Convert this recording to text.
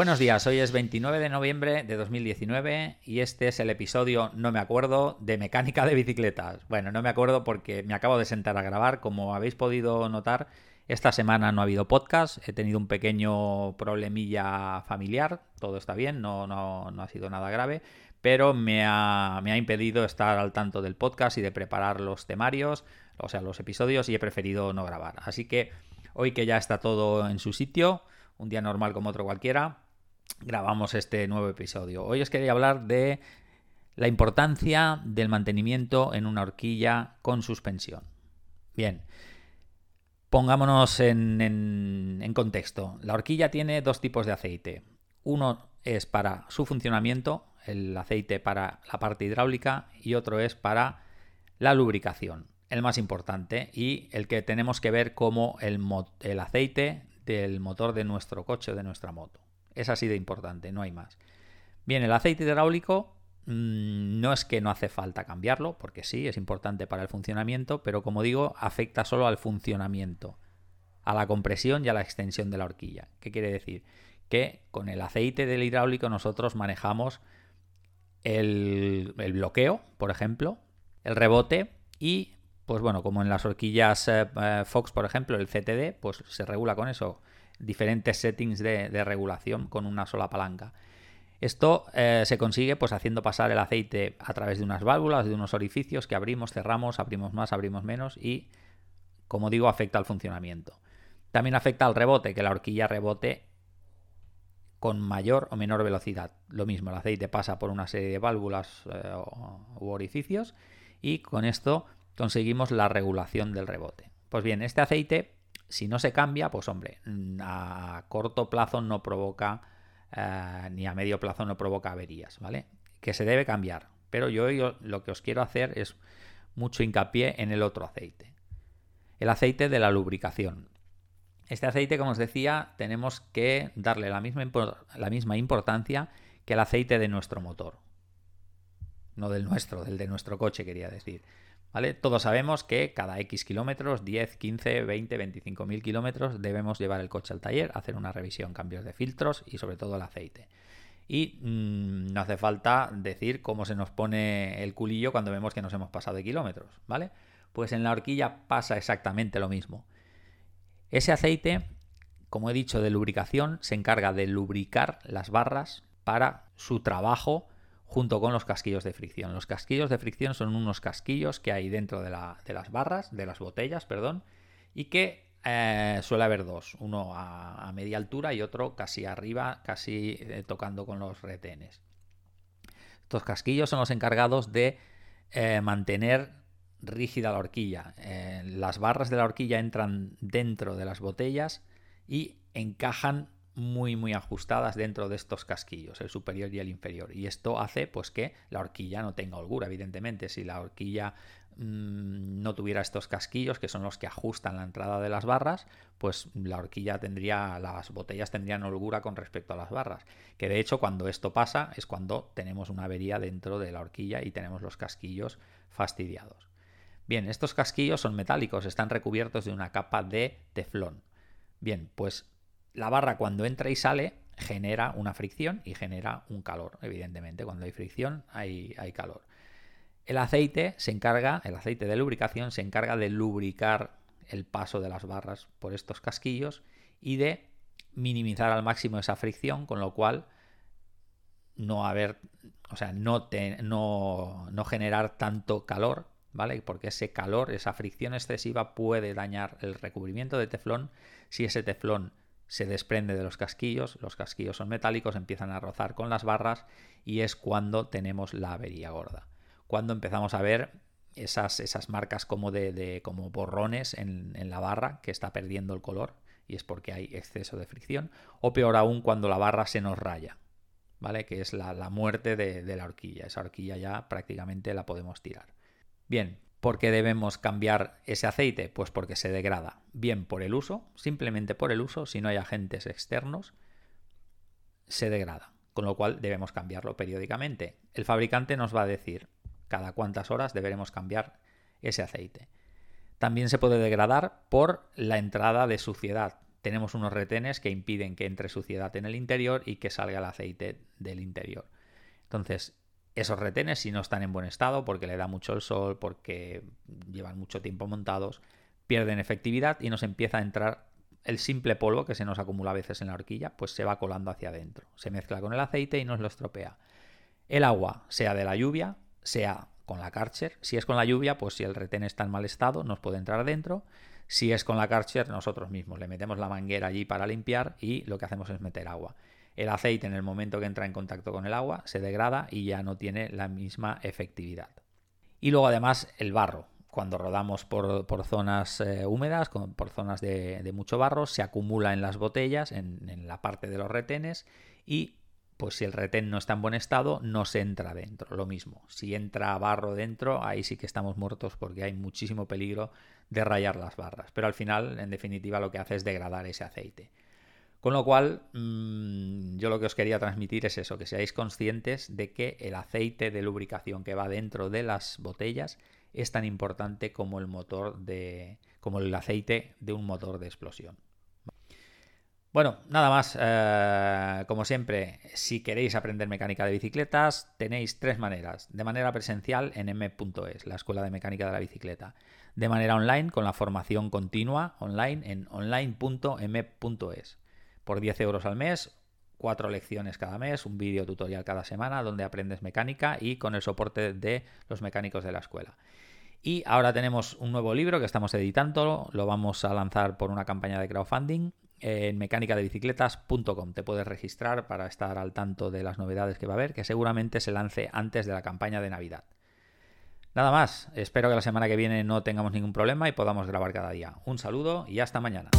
Buenos días, hoy es 29 de noviembre de 2019 y este es el episodio, no me acuerdo, de mecánica de bicicletas. Bueno, no me acuerdo porque me acabo de sentar a grabar, como habéis podido notar, esta semana no ha habido podcast, he tenido un pequeño problemilla familiar, todo está bien, no, no, no ha sido nada grave, pero me ha, me ha impedido estar al tanto del podcast y de preparar los temarios, o sea, los episodios, y he preferido no grabar. Así que hoy que ya está todo en su sitio, un día normal como otro cualquiera, grabamos este nuevo episodio. Hoy os quería hablar de la importancia del mantenimiento en una horquilla con suspensión. Bien, pongámonos en, en, contexto. La horquilla tiene dos tipos de aceite. Uno es para su funcionamiento, el aceite para la parte hidráulica, y otro es para la lubricación, el más importante y el que tenemos que ver como el, el aceite del motor de nuestro coche o de nuestra moto. Es así de importante, no hay más. Bien, el aceite hidráulico mm, no es que no hace falta cambiarlo, porque sí, es importante para el funcionamiento, pero como digo, afecta solo al funcionamiento, a la compresión y a la extensión de la horquilla. ¿Qué quiere decir? Que con el aceite del hidráulico nosotros manejamos el, bloqueo, por ejemplo, el rebote y, pues bueno, como en las horquillas eh, eh, Fox, por ejemplo, el CTD, pues se regula con eso diferentes settings de, regulación con una sola palanca. Esto eh, se consigue pues haciendo pasar el aceite a través de unas válvulas, de unos orificios que abrimos, cerramos, abrimos más, abrimos menos y, como digo, afecta al funcionamiento. También afecta al rebote, que la horquilla rebote con mayor o menor velocidad. Lo mismo, el aceite pasa por una serie de válvulas eh, u orificios y con esto conseguimos la regulación del rebote. Pues bien, este aceite si no se cambia, pues hombre, a corto plazo no provoca, eh, ni a medio plazo no provoca averías, ¿vale? Que se debe cambiar. Pero yo, yo lo que os quiero hacer es mucho hincapié en el otro aceite. El aceite de la lubricación. Este aceite, como os decía, tenemos que darle la misma, la misma importancia que el aceite de nuestro motor. No del nuestro, del de nuestro coche, quería decir. Todos sabemos que cada X kilómetros, 10, 15, 20, 25 mil kilómetros, debemos llevar el coche al taller, hacer una revisión, cambios de filtros y sobre todo el aceite. Y mm, no hace falta decir cómo se nos pone el culillo cuando vemos que nos hemos pasado de kilómetros, ¿vale? Pues en la horquilla pasa exactamente lo mismo. Ese aceite, como he dicho, de lubricación, se encarga de lubricar las barras para su trabajo junto con los casquillos de fricción. Los casquillos de fricción son unos casquillos que hay dentro de, las barras, de las botellas, perdón, y que eh, suele haber dos, uno a, media altura y otro casi arriba, casi eh, tocando con los retenes. Estos casquillos son los encargados de eh, mantener rígida la horquilla. las barras de la horquilla entran dentro de las botellas y encajan muy muy ajustadas dentro de estos casquillos, el superior y el inferior. Y esto hace pues que la horquilla no tenga holgura, evidentemente. Si la horquilla mm, no tuviera estos casquillos, que son los que ajustan la entrada de las barras, pues la horquilla tendría, las botellas tendrían holgura con respecto a las barras. Que de hecho cuando esto pasa es cuando tenemos una avería dentro de la horquilla y tenemos los casquillos fastidiados. Bien, estos casquillos son metálicos, están recubiertos de una capa de teflón. Bien, pues la barra cuando entra y sale genera una fricción y genera un calor, evidentemente. Cuando hay fricción hay, calor. El aceite se encarga, el aceite de lubricación se encarga de lubricar el paso de las barras por estos casquillos y de minimizar al máximo esa fricción, con lo cual no haber, o sea, no, no, no, generar tanto calor, ¿vale? Porque ese calor, esa fricción excesiva puede dañar el recubrimiento de teflón si ese teflón se desprende de los casquillos, los casquillos son metálicos, empiezan a rozar con las barras y es cuando tenemos la avería gorda. Cuando empezamos a ver esas, esas marcas como de, como borrones en, la barra que está perdiendo el color y es porque hay exceso de fricción, o peor aún cuando la barra se nos raya, ¿vale? Que es la, muerte de, de la horquilla. Esa horquilla ya prácticamente la podemos tirar. Bien, ¿Por qué debemos cambiar ese aceite? Pues porque se degrada. Bien por el uso, simplemente por el uso, si no hay agentes externos, se degrada. Con lo cual debemos cambiarlo periódicamente. El fabricante nos va a decir cada cuántas horas deberemos cambiar ese aceite. También se puede degradar por la entrada de suciedad, tenemos unos retenes que impiden que entre suciedad en el interior y que salga el aceite del interior. Entonces, esos retenes, si no están en buen estado, porque le da mucho el sol, porque llevan mucho tiempo montados, pierden efectividad y nos empieza a entrar el simple polvo que se nos acumula a veces en la horquilla, pues se va colando hacia adentro. Se mezcla con el aceite y nos lo estropea. El agua, sea de la lluvia, sea con la Karcher. Si es con la lluvia, pues si el retén está en mal estado, nos puede entrar adentro. Si es con la Karcher, nosotros mismos le metemos la manguera allí para limpiar y lo que hacemos es meter agua. El aceite en el momento que entra en contacto con el agua se degrada y ya no tiene la misma efectividad. Y luego además el barro. Cuando rodamos por, zonas eh, húmedas, por zonas de, mucho barro, se acumula en las botellas, en, en la parte de los retenes y pues si el retén no está en buen estado, no se entra dentro. Lo mismo, si entra barro dentro, ahí sí que estamos muertos porque hay muchísimo peligro de rayar las barras. Pero al final, en definitiva, lo que hace es degradar ese aceite. Con lo cual, mm, yo lo que os quería transmitir es eso, que seáis conscientes de que el aceite de lubricación que va dentro de las botellas es tan importante como el motor de. como el aceite de un motor de explosión. Bueno, nada más. Eh, como siempre, si queréis aprender mecánica de bicicletas, tenéis tres maneras. De manera presencial en m.es, la Escuela de Mecánica de la Bicicleta. De manera online, con la formación continua online en online.m.es. Por 10 euros al mes, cuatro lecciones cada mes, un vídeo tutorial cada semana donde aprendes mecánica y con el soporte de los mecánicos de la escuela. Y ahora tenemos un nuevo libro que estamos editando, lo vamos a lanzar por una campaña de crowdfunding en mecanicadebicicletas.com. Te puedes registrar para estar al tanto de las novedades que va a haber, que seguramente se lance antes de la campaña de Navidad. Nada más, espero que la semana que viene no tengamos ningún problema y podamos grabar cada día. Un saludo y hasta mañana.